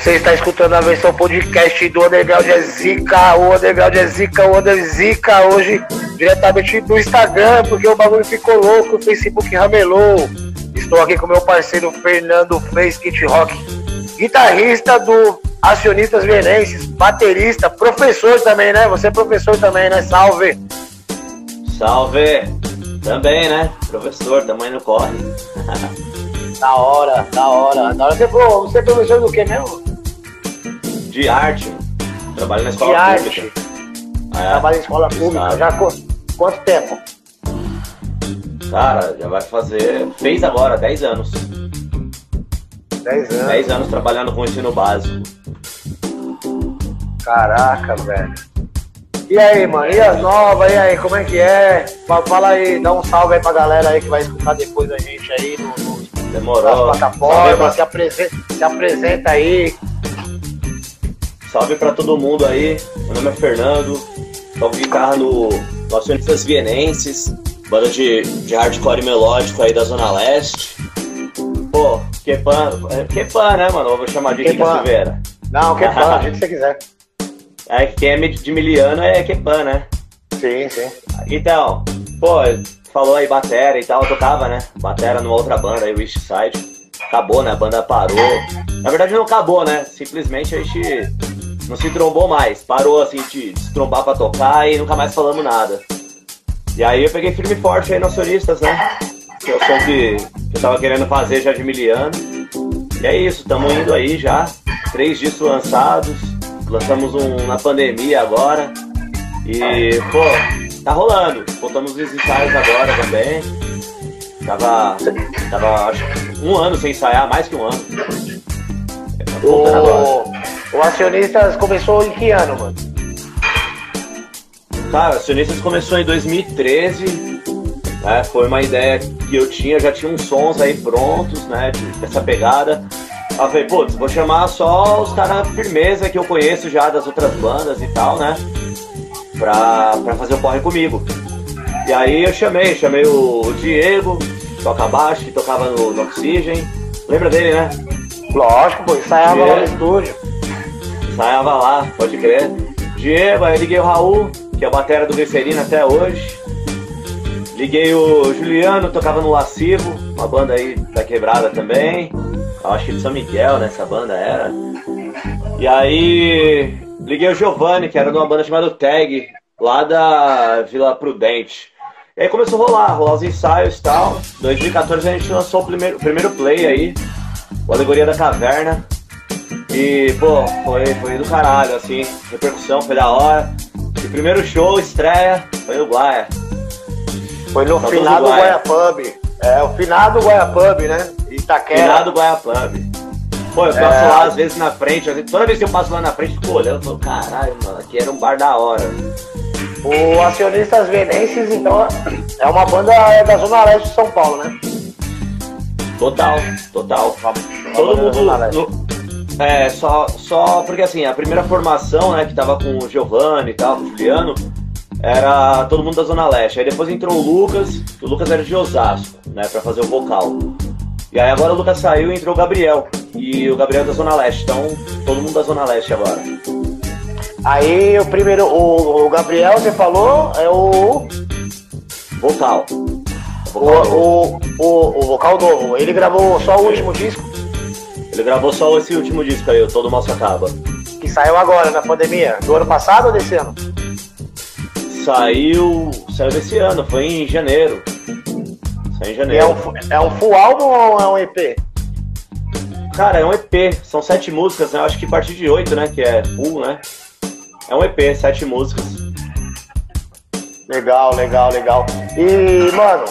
Você está escutando a versão podcast do Underground é Zica, o Underground é Zica, o Under Zica, hoje diretamente do Instagram, porque o bagulho ficou louco, o Facebook ramelou. Estou aqui com meu parceiro Fernando Fez Kit Rock, guitarrista do Acionistas Vienenses, baterista, professor também, né? Você é professor também, né? Salve! Salve! Também, né? Professor, também não corre. Da hora, da hora. Da hora. Você, pô, você é professor do que mesmo? De arte. Trabalho na escola De pública. arte. É, Trabalho em escola pública. Já qu- quanto tempo? Cara, já vai fazer. Fez agora, 10 anos. 10 anos. 10 anos trabalhando com ensino básico. Caraca, velho. E aí, mano? E as novas? E aí, como é que é? Fa- Fala aí, dá um salve aí pra galera aí que vai escutar depois a gente aí no, no, nas Demorou. Salve plataformas. pra, Se apresenta, se apresenta aí. Salve pra todo mundo aí. Meu nome é Fernando. Toco guitarra no, no Acionistas Vienenses. Banda de, de hardcore melódico aí da Zona Leste. Pô, Kepan. é Kepan, né, mano? Eu vou chamar de Kepan. Silveira. Não, fala, do jeito que você quiser. É, quem é de Miliano é Kepan, né? Sim, sim. Então, pô, falou aí batera e tal, eu tocava, né? Batera numa outra banda aí, Wish Side. Acabou, né? A banda parou. Na verdade não acabou, né? Simplesmente a gente não se trombou mais. Parou assim de se trombar pra tocar e nunca mais falamos nada. E aí eu peguei firme e forte aí nos solistas, né? Que é o som que, eu tava querendo fazer já de miliano. E é isso, tamo indo aí já. Três discos lançados. Lançamos um na pandemia agora. E, pô, tá rolando. Voltamos os ensaios agora também. Tava, tava acho, um ano sem ensaiar, mais que um ano. O, o Acionistas começou em que ano, mano? Cara, o Sionistas começou em 2013. Né, foi uma ideia que eu tinha, já tinha uns sons aí prontos, né? de- Dessa pegada. Aí eu falei, putz, vou chamar só os caras firmeza que eu conheço já das outras bandas e tal, né? Pra, pra fazer o corre comigo. E aí eu chamei, chamei o, o Diego, que toca baixo, que tocava no, no Oxygen. Lembra dele, né? Lógico, pô, ensaiava lá no estúdio. Ensaiava lá, pode crer. Diego, aí liguei o Raul, que é a batera do Glicerina até hoje. Liguei o Juliano, tocava no Lascivo, uma banda aí da quebrada também. Eu acho que de São Miguel, né? Essa banda era. E aí liguei o Giovanni, que era de uma banda chamada Tag, lá da Vila Prudente. E aí começou a rolar, rolar os ensaios e tal. 2014 a gente lançou o primeiro, o primeiro play aí, o Alegoria da Caverna. E, pô, foi, foi do caralho, assim, repercussão foi da hora. E primeiro show, estreia, foi no Guaia. Foi no finado Guaia. Guaiapub. É, o finado Guaiapub, né? Itaquera. Finado Guaia Pub. Pô, eu passo É. lá às vezes na frente, toda vez que eu passo lá na frente, fico olhando, falo, caralho, mano, aqui era um bar da hora. O Acionistas Venenses, então, é uma banda da Zona Leste de São Paulo, né? Total, total. Todo mundo. no- é, só, só porque assim, a primeira formação, né, que tava com o Giovanni e tal, com o Juliano, era todo mundo da Zona Leste. Aí depois entrou o Lucas, que o Lucas era de Osasco, né, pra fazer o vocal. E aí agora o Lucas saiu e entrou o Gabriel. E o Gabriel é da Zona Leste, então todo mundo da Zona Leste agora. Aí o primeiro, o, o Gabriel, você falou, é o, Vocal. O, Vocal novo. o, o, o vocal novo. Ele gravou só o último disco, Ele gravou só esse último disco aí, o Todo Mal Se Acaba. que saiu agora, na pandemia. Do ano passado ou desse ano? Saiu. Saiu desse ano, foi em janeiro. Saiu em janeiro. é um, é um full álbum ou é um EP? Cara, é um EP, são sete músicas, né? Eu acho que a partir de oito, né? Que é full, né? É um EP, sete músicas. Legal, legal, legal. E, mano,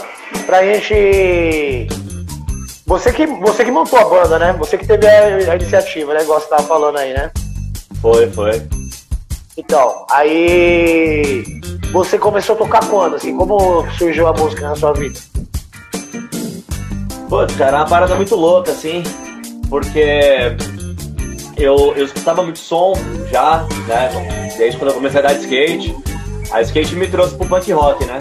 pra gente. Você que, você que montou a banda, né? Você que teve a, a iniciativa, né? Igual você tava falando aí, né? Foi, foi. Então, aí. Você começou a tocar quando? Assim, como surgiu a música na sua vida? Putz, cara, é uma parada muito louca, assim, porque eu, eu escutava muito som já, né? Desde quando eu comecei a dar skate. A skate me trouxe pro punk rock, né?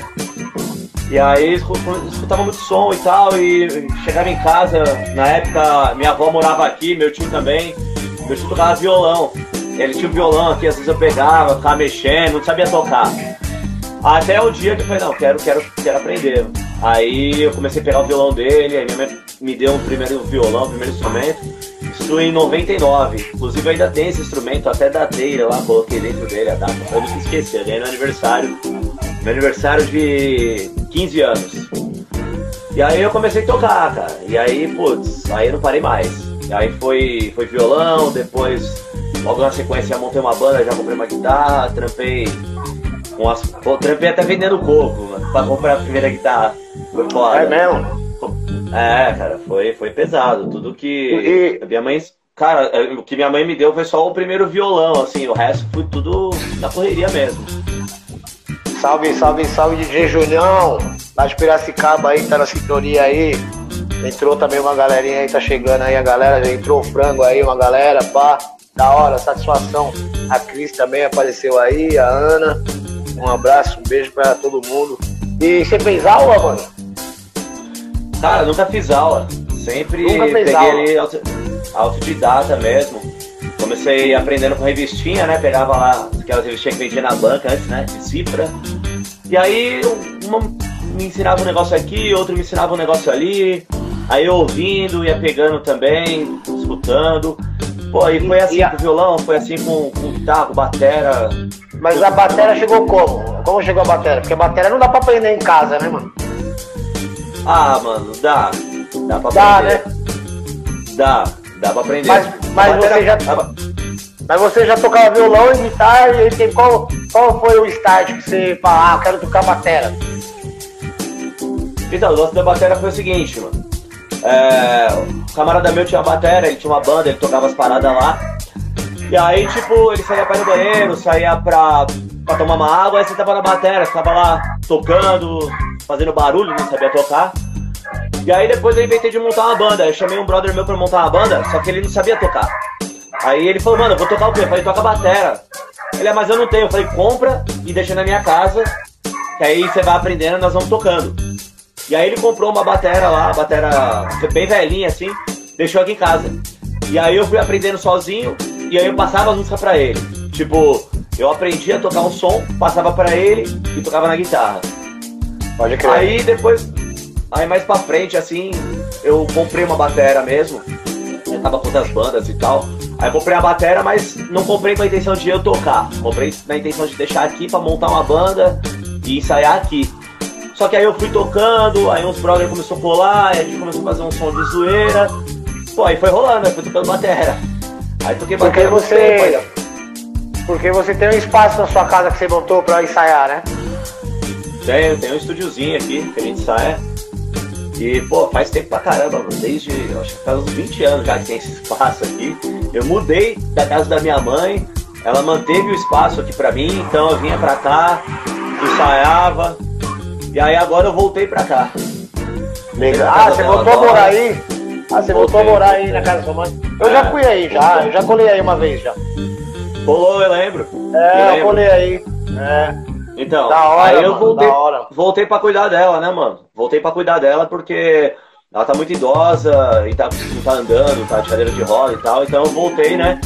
E aí escu- escutava muito som e tal, e chegava em casa, na época minha avó morava aqui, meu tio também. meu tio tocava violão. Ele tinha um violão aqui, às vezes eu pegava, ficava mexendo, não sabia tocar. Até o dia que eu falei, não, quero, quero, quero aprender. Aí eu comecei a pegar o violão dele, aí minha mãe me deu um primeiro violão, um primeiro instrumento. Isso em 99. Inclusive ainda tem esse instrumento, até dateira lá, coloquei dentro dele a data. Eu nunca esqueci, eu ganhei no aniversário. Meu aniversário de 15 anos. E aí eu comecei a tocar, cara. E aí, putz, aí eu não parei mais. E aí foi, foi violão, depois, logo na sequência, montei uma banda, já comprei uma guitarra, trampei com as. Pô, trampei até vendendo coco, mano, pra comprar a primeira guitarra. Foi foda. É mesmo? É, cara, foi, foi pesado. Tudo que. E- Minha mãe. Cara, o que minha mãe me deu foi só o primeiro violão, assim, o resto foi tudo na correria mesmo. Salve, salve, salve DJ Julião, lá de Piracicaba aí, tá na sintonia aí. Entrou também uma galerinha aí, tá chegando aí a galera, já entrou o frango aí, uma galera, pá, da hora, satisfação. A Cris também apareceu aí, a Ana. Um abraço, um beijo pra todo mundo. E você fez aula, mano? Cara, nunca fiz aula. Sempre Nunca fez peguei aula. ali auto- autodidata mesmo. Comecei aprendendo com revistinha, né? Pegava lá aquelas revistinhas que vendia na banca antes, né? De cifra. E aí uma me ensinava um negócio aqui, outro me ensinava um negócio ali. Aí eu ouvindo, ia pegando também, escutando. Pô, aí foi assim E a- com violão, foi assim com, com guitarra, com batera. Mas a bateria chegou como? Como chegou a bateria? Porque a bateria não dá pra aprender em casa, né, mano? Ah, mano, dá. Dá pra Dá, aprender. né? Dá, dá pra aprender. Mas- mas batera- você já- Mas você já tocava violão e guitarra, e tem qual, qual foi o start que você falou, ah, eu quero tocar bateria? Então, o lance da bateria foi o seguinte, mano. É, o camarada meu tinha uma bateria, ele tinha uma banda, ele tocava as paradas lá. E aí, tipo, ele saía pra ir no banheiro, saía pra, pra tomar uma água, aí você tava na bateria, ficava lá tocando, fazendo barulho, não sabia tocar. E aí depois eu inventei de montar uma banda. Eu chamei um brother meu pra montar uma banda, só que ele não sabia tocar. Aí ele falou, mano, eu vou tocar o quê? Eu falei, toca batera. Ele, é, mas eu não tenho. Eu falei, compra e deixa na minha casa, que aí você vai aprendendo, nós vamos tocando. E aí ele comprou uma batera lá, batera bem velhinha assim, deixou aqui em casa. E aí eu fui aprendendo sozinho, e aí eu passava as músicas pra ele. Tipo, eu aprendi a tocar um som, passava pra ele e tocava na guitarra. Pode crer. Aí depois, aí mais pra frente, assim, eu comprei uma batera mesmo. Eu tava com outras bandas e tal. Aí eu comprei a batera, mas não comprei com a intenção de eu tocar. Comprei na intenção de deixar aqui pra montar uma banda e ensaiar aqui. Só que aí eu fui tocando, aí uns brothers começou a colar, aí a gente começou a fazer um som de zoeira. Pô, aí foi rolando, aí fui tocando batera. Aí toquei Porque batera muito você- tempo, aí, Porque você tem um espaço na sua casa que você montou pra ensaiar, né? Tem, tem um estúdiozinho aqui que a gente sai. E, pô, faz tempo pra caramba, mano. Desde, eu acho que faz uns 20 anos já que tem esse espaço aqui. Eu mudei da casa da minha mãe, ela manteve o espaço aqui pra mim, então eu vinha pra cá, ensaiava. E aí agora eu voltei pra cá. Legal. Ah, casa você voltou a morar aí? Ah, você voltou a Voltei. morar aí na casa da sua mãe? Eu já É. fui aí, já. Eu já colei aí uma vez já. Rolou, eu lembro. É, eu lembro. colei aí. É. Então, hora, aí eu mano, voltei, hora. voltei pra cuidar dela, né, mano? Voltei pra cuidar dela porque ela tá muito idosa e tá, não tá andando, tá de cadeira de roda e tal. Então eu voltei, né,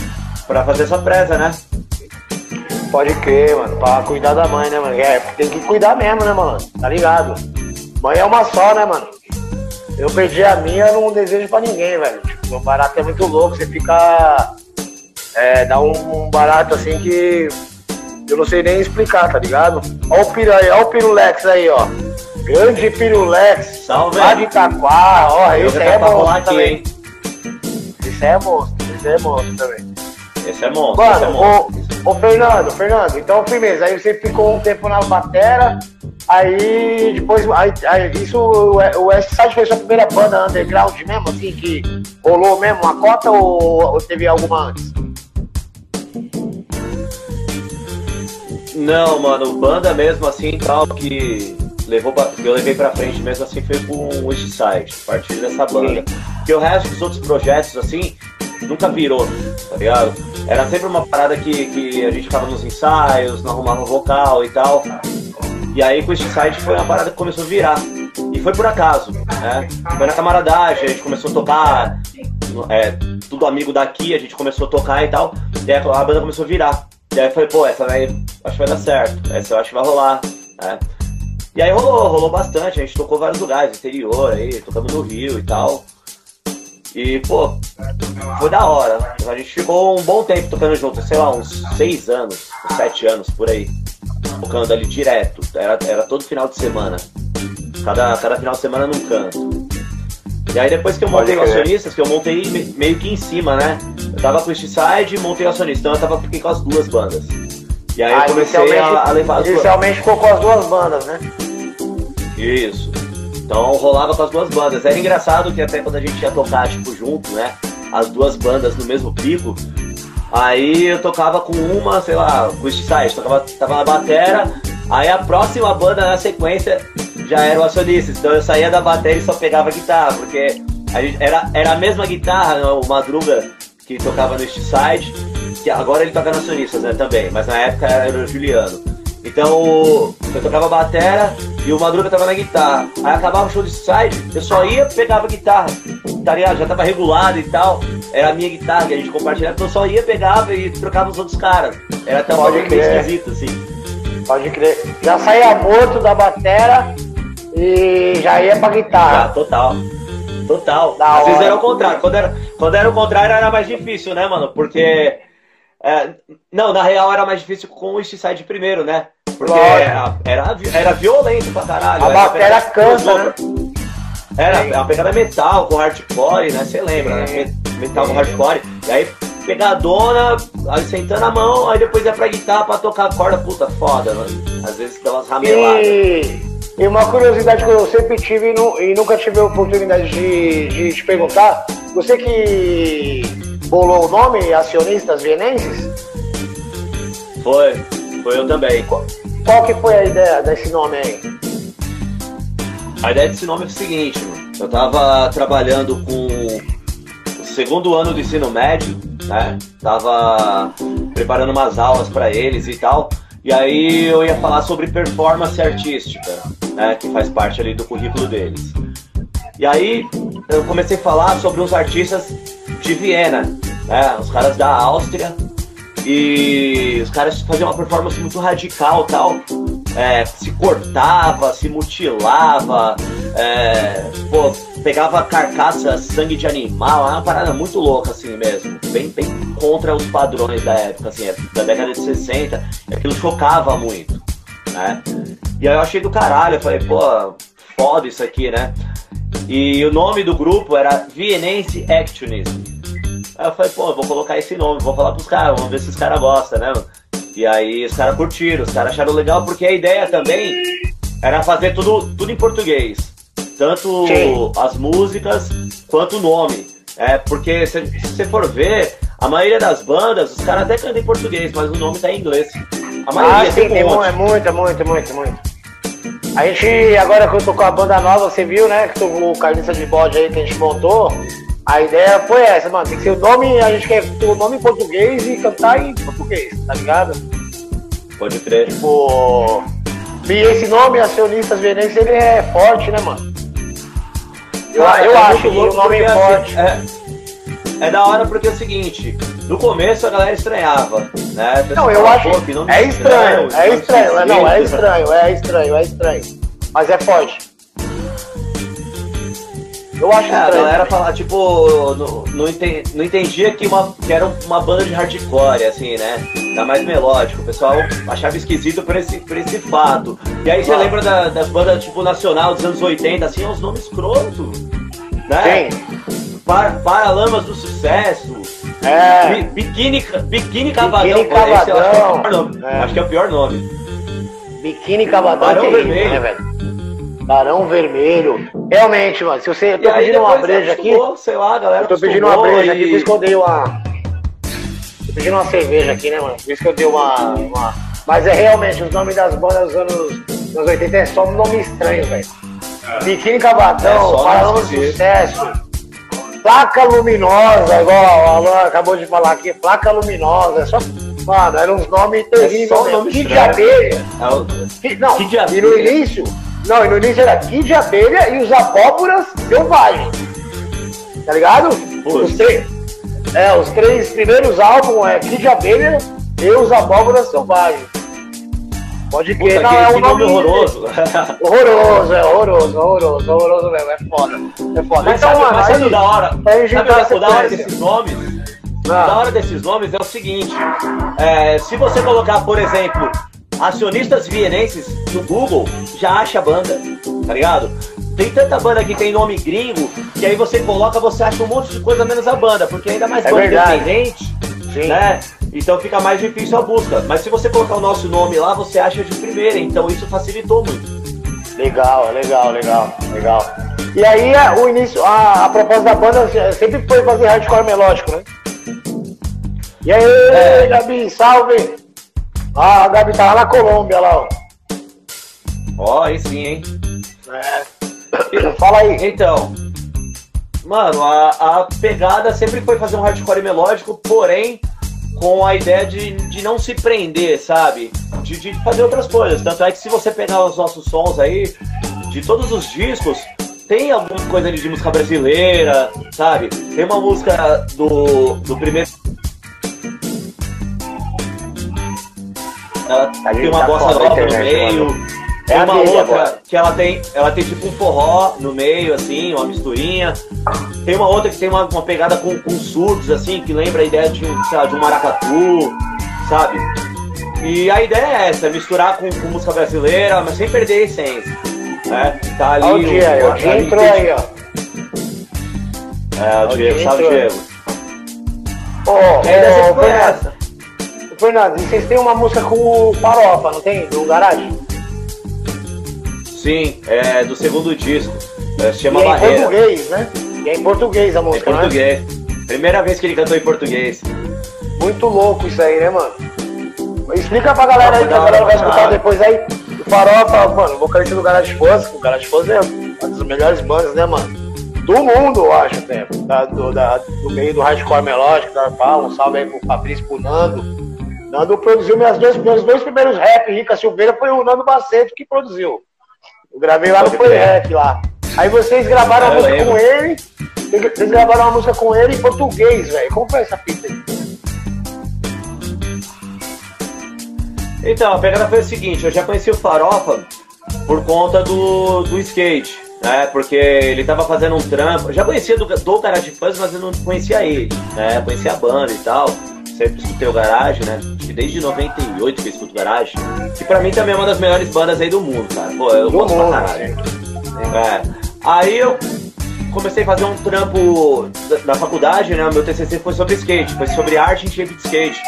pra fazer essa presa, né? Pode crer, mano. Pra cuidar da mãe, né, mano? É, tem que cuidar mesmo, né, mano? Tá ligado? Mãe é uma só, né, mano? Eu perdi a minha, eu não desejo pra ninguém, velho. Tipo, o barato é muito louco, você fica. É, dá um, um barato assim que. Eu não sei nem explicar, tá ligado? Ó o, piru, aí, ó o Pirulex aí, ó. Grande Pirulex. Salve. Lá de Itaquá, ó. Esse aí é monstro também. hein? Esse é monstro, esse é monstro também. Esse é monstro, esse é Mano, monstro. ô, ô Fernando, Fernando, então firmeza, aí você ficou um tempo na batera, aí depois, aí, aí isso, o o West Side fez sua primeira banda underground mesmo, assim, que rolou mesmo uma cota ou, ou teve alguma antes? Não, mano, banda mesmo assim tal, que levou pra, que eu levei pra frente mesmo assim foi com o Westside, a partir dessa banda. Porque o resto dos outros projetos, assim, nunca virou, tá ligado? Era sempre uma parada que, que a gente ficava nos ensaios, não arrumava vocal e tal. E aí com o Westside foi uma parada que começou a virar. E foi por acaso, né? Foi na camaradagem, a gente começou a tocar é, tudo tudo amigo daqui, a gente começou a tocar e tal. E aí a banda começou a virar. E aí eu falei, pô, essa vai, acho que vai dar certo, essa eu acho que vai rolar. Né? E aí rolou, rolou bastante, a gente tocou vários lugares, interior aí, tocamos no Rio e tal. E, pô, foi da hora. A gente ficou um bom tempo tocando junto, sei lá, uns seis anos, uns sete anos por aí. Tocando ali direto. Era, era todo final de semana. Cada, cada final de semana num canto. E aí depois que eu montei o acionistas, que eu montei meio que em cima, né? Eu tava com o Side e montei o acionista, então eu tava fiquei com as duas bandas. E aí ah, eu comecei a, a levar as Inicialmente ficou com as duas bandas, né? Isso. Então rolava com as duas bandas. Era engraçado que até quando a gente ia tocar, tipo, junto, né? As duas bandas no mesmo pico. Aí eu tocava com uma, sei lá, com o Side, tocava, tava na batera. Aí a próxima banda na sequência já era o acionista. Então eu saía da bateria e só pegava guitarra, porque a gente, era, era a mesma guitarra, né, o Madruga que tocava no Side que agora ele toca na Sonistas, né, também, mas na época era o Juliano. Então eu tocava batera e o Madruga tava na guitarra. Aí acabava o show de side, eu só ia, pegava guitarra, tá ligado? Já tava regulado e tal. Era a minha guitarra que a gente compartilhava, então eu só ia, pegava e trocava os outros caras. Era até um meio esquisito, assim. Pode crer. Já saía morto da batera e já ia pra guitarra. Ah, total. Total. Da Às hora. vezes era o contrário. Quando era, quando era o contrário era mais difícil, né, mano? Porque é, não, na real era mais difícil com o East Side primeiro, né? Porque era, era, era, violento pra caralho. A bateria cansa, né? Era a pegada metal com hardcore, né? Você lembra, né? Metal com hardcore. E aí pegadona, aí sentando a mão, aí depois ia pra guitarra pra tocar a corda, puta, foda, mano. Às vezes dá umas rameladas. E, e uma curiosidade que eu sempre tive e, nunca tive a oportunidade de, de te perguntar, você que bolou o nome Acionistas Vienenses? Foi, foi eu também. Qual, qual que foi a ideia desse nome aí? A ideia desse nome é o seguinte, mano. Eu tava trabalhando com o segundo ano do ensino médio, né? Tava preparando umas aulas para eles e tal. E aí eu ia falar sobre performance artística, né? Que faz parte ali do currículo deles. E aí eu comecei a falar sobre uns artistas de Viena, né? Os caras da Áustria. E os caras faziam uma performance muito radical tal. É, se cortava, se mutilava, é, pô, pegava carcaça, sangue de animal, é uma parada muito louca assim mesmo, bem, bem contra os padrões da época, assim, é, da década de 60, aquilo chocava muito, né? E aí eu achei do caralho, eu falei, pô, foda isso aqui, né? E o nome do grupo era Vienense Actionism. Aí eu falei, pô, vou colocar esse nome, vou falar pros caras, vamos ver se os caras gostam, né? E aí os caras curtiram, os caras acharam legal, porque a ideia também era fazer tudo, tudo em português. Tanto Sim. as músicas quanto o nome. É, porque se você for ver, a maioria das bandas, os caras até cantam em português, mas o nome tá em inglês. A maioria ah, sim, tem, um é muito, muito, muito, muito. A gente, agora que eu tô com a banda nova, você viu, né? Que o Carniça de Bode aí que a gente montou. A ideia foi essa, mano. Tem que ser o nome, a gente quer ter o nome em português e cantar em português, tá ligado? Pode crer. Tipo. E esse nome, Acionistas Venenses, ele é forte, né, mano? Eu, ah, eu é acho que o nome é forte. É, é da hora porque é o seguinte, no começo a galera estranhava, né? Não, eu acho. É estranho, é estranho, não, é estranho, é estranho, é estranho. Mas é forte. Eu acho é, a galera falar, tipo, não, não, entendi, não entendia que, uma, que era uma banda de hardcore, assim, né? Era mais melódico. O pessoal achava esquisito por esse, por esse fato. E aí você ah. lembra da, das bandas, tipo, nacional dos anos 80, assim, uns nomes escrotos. Né? Sim. Para, Paralamas do Sucesso. É. Biquíni, Biquíni Cavadão. Biquíni Cavadão. Esse, acho, que é é. acho, que é o pior nome. Biquíni Cavadão. Barão Vermelho. né, velho? Barão Vermelho. Realmente, mano, se você. Eu tô pedindo uma breja aqui. Sei lá, galera. Eu tô pedindo uma breja e... aqui, por isso que eu dei uma. Tô pedindo uma cerveja aqui, né, mano? Por isso que eu dei uma. uma... Mas é realmente, os nomes das bandas dos anos, anos 80 é só um nome estranho, velho. É. Biquíni Cabatão, é Paralama de Sucesso. Placa luminosa, igual a Alan acabou de falar aqui, placa luminosa, é só. Mano, eram uns nomes terríveis. É nome Kid de abelha. É o... Não, Kid e no início, não, e no início era Kid de Abelha e os Abóboras Selvagens. Tá ligado? Os três, É, os três primeiros álbuns é Kid Abelha e os Abóboras Selvagens. Pode que não é um nome nome horroroso. Horroroso, é horroroso, horroroso, horroroso mesmo, é foda. É foda. Mas então, sabe, mano, mas sabe aí, o da hora? Sabe o da hora desses nomes? O Ah. da hora desses nomes é o seguinte: é, se você colocar, por exemplo, acionistas vienenses no Google, já acha a banda, tá ligado? Tem tanta banda que tem nome gringo que aí você coloca, você acha um monte de coisa menos a banda, porque ainda mais É banda verdade. independente, Sim. né? Então fica mais difícil a busca. Mas se você colocar o nosso nome lá, você acha de primeira, então isso facilitou muito. Legal, legal, legal, legal. E aí o início, a, a proposta da banda sempre foi fazer hardcore melódico, né? E aí, É. Gabi, salve! Ah, a Gabi tava na Colômbia lá, ó. Ó, aí sim, hein? É. Fala aí. Então, mano, a, a pegada sempre foi fazer um hardcore melódico, porém com a ideia de, de não se prender, sabe? De, de fazer outras coisas. Tanto é que se você pegar os nossos sons aí, de todos os discos, tem alguma coisa ali de música brasileira, sabe? Tem uma música do, do primeiro. Ela tem uma tá bossa nova no meio. mano. É uma outra agora. que ela tem, ela tem tipo um forró no meio, assim, uma misturinha. Tem uma outra que tem uma, uma pegada com, com surdos, assim, que lembra a ideia de, um, lá, de um maracatu, sabe? E a ideia é essa, misturar com, com música brasileira, mas sem perder a essência. Né? Tá ali Olha o aí, o ali entrou aí, ó. É, o Diego, salve. Diego. Sempre ô, foi Fernando, essa. Fernando, vocês têm uma música com o Farofa, não tem? Do Garagem? Sim, é do segundo disco. É, se chama e é em Barreira. português, né? E é em português a Em música, né? português. Primeira vez que ele cantou em português. Muito louco isso aí, né, mano? Explica pra galera aí, que a galera vai escutar depois aí. O Farofa, mano, o vocalista do Garage Force, o Garage Force é uma das melhores bandas, né, mano? Do mundo, eu acho, até. Da, do, da- do meio do hardcore melódico, da Arpal, um salve aí pro Fabrício, pro Nando. Nando produziu minhas dois, meus dois primeiros rap, Rica Silveira, foi o Nando Baceto que produziu. Eu gravei lá no Pode. Rap lá. Aí vocês gravaram a música lembro. com ele, vocês gravaram uma música com ele em português, velho. Como foi essa fita aí? Então, a pegada foi o seguinte, eu já conheci o Farofa por conta do, do skate, né? Porque ele tava fazendo um trampo. Eu já conhecia do, do Garage Fuzz, mas eu não conhecia ele, né? Conhecia a banda e tal. Sempre escutei o Garage, né? Que desde 98 que eu escuto Garage. Que pra mim também é uma das melhores bandas aí do mundo, cara. Pô, eu gosto pra caralho. É. Aí eu comecei a fazer um trampo da, da faculdade, né? O meu TCC foi sobre skate, foi sobre arte em shape de skate.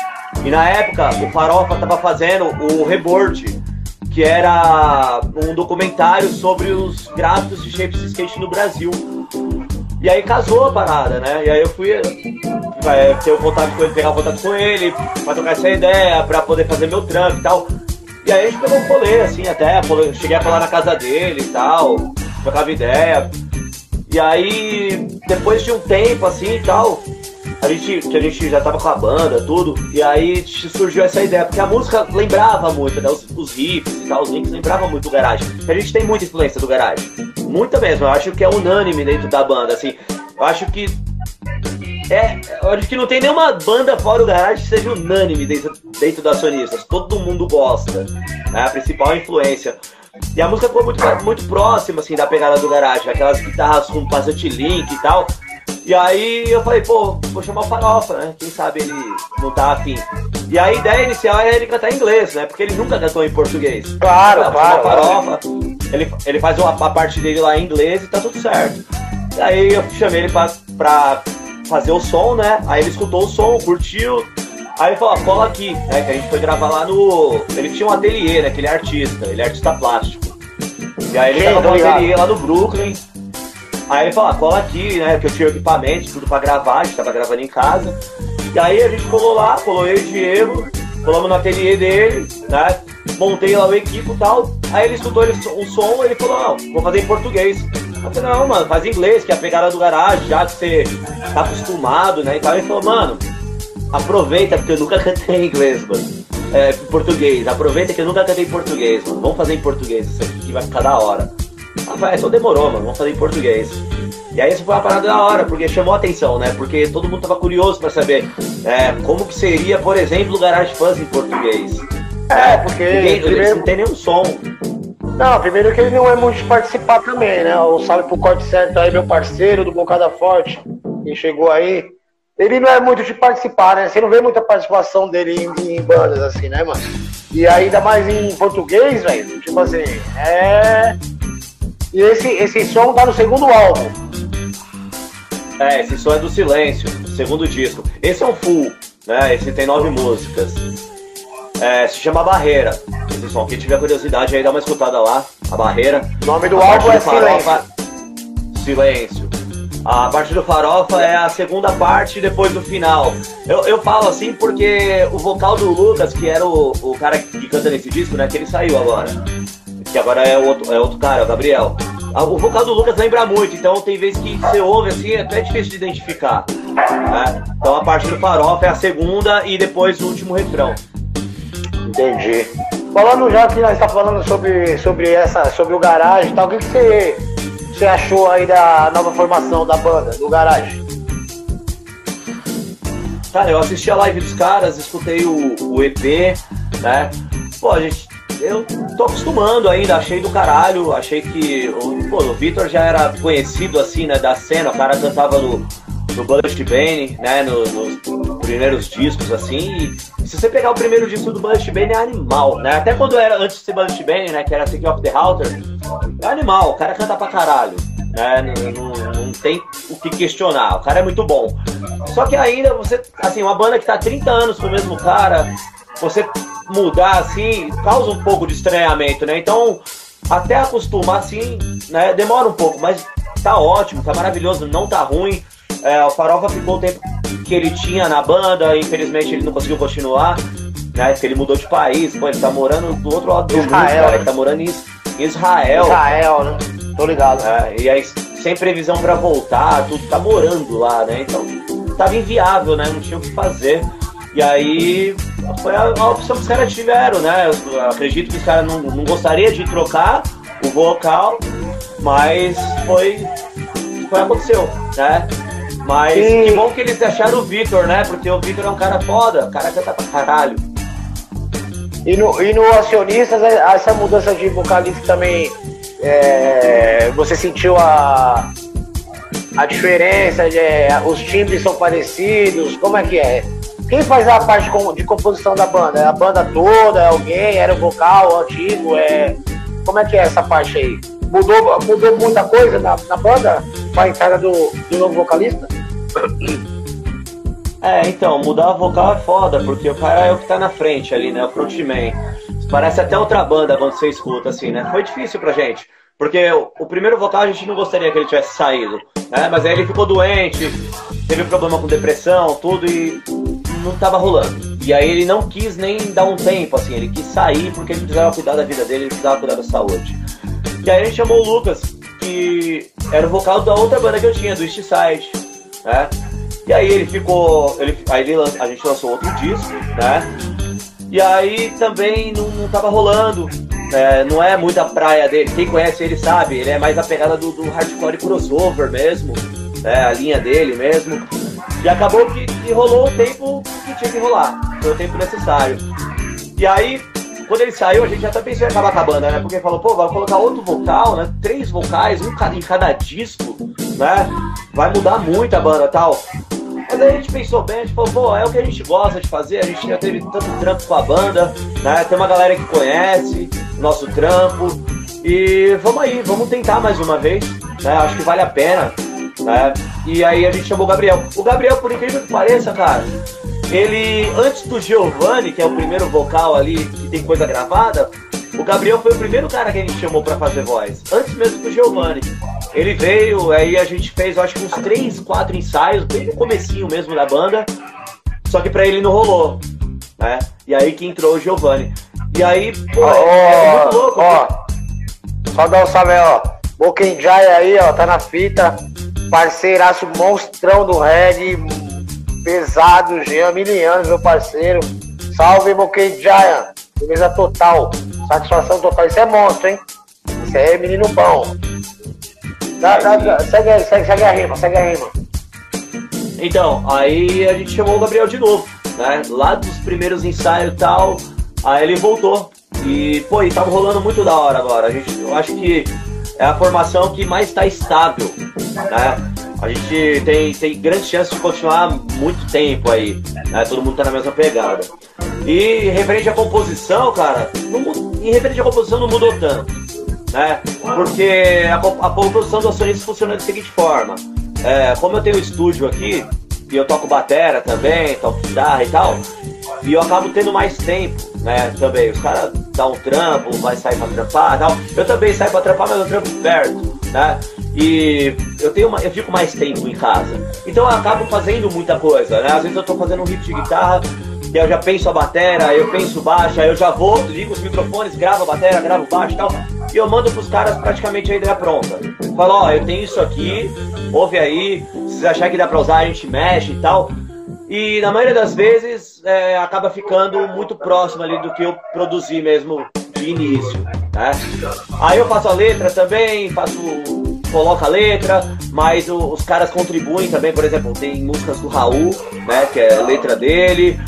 E na época, o Farofa tava fazendo o Reboard, que era um documentário sobre os gráficos de shapes de skate no Brasil. E aí casou a parada, né? E aí eu fui é, ter contato com ele, pegar o contato com ele, pra trocar essa ideia, pra poder fazer meu trampo e tal. E aí a gente pegou um rolê, assim, até, cheguei a falar na casa dele e tal, trocava ideia. E aí, depois de um tempo, assim e tal, a gente, que a gente já tava com a banda, tudo, e aí surgiu essa ideia, porque a música lembrava muito, né? Os, os riffs e tal, os links lembravam muito do garagem. Que a gente tem muita influência do garagem. Muita mesmo, eu acho que é unânime dentro da banda, assim. Eu acho que. É, eu acho que não tem nenhuma banda fora o garagem que seja unânime dentro, dentro das sonistas. Todo mundo gosta. É a principal influência. E a música ficou muito, muito próxima, assim, da pegada do garagem. Aquelas guitarras com bastante link e tal. E aí eu falei, pô, vou chamar o Farofa, né? Quem sabe ele não tá afim. E a ideia inicial era ele cantar em inglês, né? Porque ele nunca cantou em português. Claro, Ah, claro, Farofa, ele, ele faz uma, a parte dele lá em inglês e tá tudo certo. E aí eu chamei ele pra, pra fazer o som, né? Aí ele escutou o som, curtiu. Aí ele falou, cola aqui, né? Que a gente foi gravar lá no. Ele tinha um ateliê, né? Que ele é artista, ele é artista plástico. E aí ele Sim, tava no ateliê lá no Brooklyn. Aí ele falou, ah, cola aqui, né? Que eu tinha equipamento, tudo pra gravar, a gente tava gravando em casa. E aí a gente colou lá, colou eu e o Diego, colamos no ateliê dele, né? Montei lá o equipe e tal. Aí ele escutou ele, um som, ele falou, não, vou fazer em português. Eu falei, não, mano, faz em inglês, que é a pegada do garagem, já que você tá acostumado, né? E tal. Ele falou, mano, aproveita, porque eu nunca cantei em inglês, mano. É, português, aproveita que eu nunca cantei em português, mano. Vamos fazer em português, isso aqui vai ficar da hora. Ah, vai, só demorou, mano, vamos fazer em português. E aí isso foi uma parada da hora, porque chamou a atenção, né? Porque todo mundo tava curioso para saber é, como que seria, por exemplo, o Garage Fuzz em português. É, porque Ninguém, primeiro- não tem nenhum som. Não, primeiro que ele não é muito de participar também, né? O salve pro corte certo aí, meu parceiro do Bocada Forte, que chegou aí. Ele não é muito de participar, né? Você não vê muita participação dele em, em bandas, assim, né, mano? E ainda mais em português, velho. Tipo assim, é. E esse, esse som tá no segundo álbum. É, esse som é do Silêncio, segundo disco. Esse é um full, né? Esse tem nove músicas. É, se chama Barreira. Esse som, quem tiver curiosidade aí, dá uma escutada lá. A Barreira. O nome do álbum é do Farofa- Silêncio. A parte do Farofa é a segunda parte depois do final. Eu, eu falo assim porque o vocal do Lucas, que era o, o cara que canta nesse disco, né? Que ele saiu agora. Que agora é outro, é outro cara, o Gabriel. Ah, O vocal do Lucas lembra muito, então tem vezes que você ouve assim, é até difícil de identificar. né? Então a parte do Farofa é a segunda e depois o último refrão. Entendi. Falando já que nós tá falando sobre, sobre essa, sobre o garagem e tal, o que, que você, você achou aí da nova formação da banda, do garagem? Cara, eu assisti a live dos caras, escutei o, o EP, né? Pô, gente, eu tô acostumando ainda, achei do caralho, achei que o, Vitor já era conhecido assim, né, da cena, o cara cantava no, no Bullet Bane, né, no- nos primeiros discos, assim, e se você pegar o primeiro disco do Bullet Bane é animal, né? Até quando era antes de ser Bullet Bane, né, que era Take Off the Halter, é animal, o cara canta pra caralho, né? Não, não- não tem o que questionar, o cara é muito bom. Só que ainda você, assim, uma banda que tá há 30 anos com o mesmo cara, você mudar assim, causa um pouco de estranhamento, né? Então, até acostumar assim, né, demora um pouco, mas tá ótimo, tá maravilhoso, não tá ruim. É, o Farofa ficou o tempo que ele tinha na banda, infelizmente ele não conseguiu continuar, né? Porque ele mudou de país, pô, ele tá morando do outro lado do mundo, Israel, cara, né? ele tá morando em Is- em Israel. Israel, né? Tô ligado. É, e aí, sem previsão pra voltar, tudo tá morando lá, né? Então, tava inviável, né? Não tinha o que fazer. E aí, foi a, a opção que os caras tiveram, né? Eu acredito que os caras não, não gostariam de trocar o vocal, mas foi. Foi aconteceu, né? Mas Sim. que bom que eles acharam o Vitor, né? Porque o Vitor é um cara foda, o cara canta pra caralho. E no, e no Acionistas, é, essa mudança de vocalista também, é, você sentiu a, a diferença, é, os timbres são parecidos, como é que é? Quem faz a parte de composição da banda? É a banda toda? É alguém? Era o vocal antigo? É, como é que é essa parte aí? Mudou, mudou muita coisa na, na banda com a entrada do, do novo vocalista? É, então, mudar o vocal é foda, porque o cara é o que tá na frente ali, né? O frontman. Parece até outra banda quando você escuta, assim, né? Foi difícil pra gente. Porque o primeiro vocal a gente não gostaria que ele tivesse saído, né? Mas aí ele ficou doente, teve problema com depressão, tudo, e não tava rolando. E aí ele não quis nem dar um tempo, assim, ele quis sair porque ele precisava cuidar da vida dele, ele precisava cuidar da saúde. E aí a gente chamou o Lucas, que era o vocal da outra banda que eu tinha, do East Side, né? E aí ele ficou. Ele, aí ele a gente lançou outro disco, né? E aí também não, não tava rolando. é, não é muita praia dele. Quem conhece ele sabe, ele é mais a pegada do, do hardcore crossover mesmo. né? a linha dele mesmo. E acabou que, que rolou o tempo que tinha que rolar. Foi o tempo necessário. E aí, quando ele saiu, a gente até pensou em acabar com a banda, né? Porque falou, pô, vai colocar outro vocal, né? Três vocais, um em cada disco, né? Vai mudar muito a banda tal. Mas aí a gente pensou bem, a gente falou, pô, é o que a gente gosta de fazer, a gente já teve tanto trampo com a banda, né? Tem uma galera que conhece o nosso trampo. E vamos aí, vamos tentar mais uma vez, né? Acho que vale a pena. Né? E aí a gente chamou o Gabriel. O Gabriel, por incrível que pareça, cara, ele, antes do Giovanni, que é o primeiro vocal ali, que tem coisa gravada, o Gabriel foi o primeiro cara que a gente chamou pra fazer voz. Antes mesmo do Giovanni. Ele veio, aí a gente fez, eu acho que uns três, quatro ensaios, bem no comecinho mesmo da banda. Só que pra ele não rolou, né? E aí que entrou o Giovanni. E aí, pô, Ó, é, é muito louco. ó, só dar um salve ó. Bokenjai aí, ó, tá na fita. Parceiraço monstrão do Red. Pesado, Jean Miliano, meu parceiro. Salve, Bokenjai. Beleza total. Satisfação total. Isso é monstro, hein? Isso é menino bom. Tá, tá, tá, segue, segue, segue a rima, segue a rima. Então, aí a gente chamou o Gabriel de novo, né? Lá dos primeiros ensaios e tal, aí ele voltou. E, pô, e tava rolando muito da hora agora. A gente, eu acho que é a formação que mais está estável, né? A gente tem, tem grande chance de continuar muito tempo aí, né? Todo mundo tá na mesma pegada. E referente à composição, cara, não, em referente à composição não mudou tanto, né? Porque a, a composição do acionista funciona da seguinte forma. É, como eu tenho um estúdio aqui, e eu toco batera também, toco guitarra e tal, e eu acabo tendo mais tempo, né, também. Os caras dão um trampo, vai sair pra trampar tal. Eu também saio pra trampar, mas eu trampo perto, né? E eu tenho uma, eu fico mais tempo em casa. Então eu acabo fazendo muita coisa, né? Às vezes eu tô fazendo um riff de guitarra, e eu já penso a batera, eu penso baixo, aí eu já vou, ligo os microfones, gravo a batera, gravo baixo e tal. E eu mando pros caras praticamente a ideia pronta. Falo, ó, eu tenho isso aqui, ouve aí, se você achar que dá pra usar, a gente mexe e tal. E na maioria das vezes é, acaba ficando muito próximo ali do que eu produzi mesmo de início. Né? Aí eu faço a letra também, faço coloca a letra, mas os caras contribuem também, por exemplo, tem músicas do Raul, né, que é letra dele.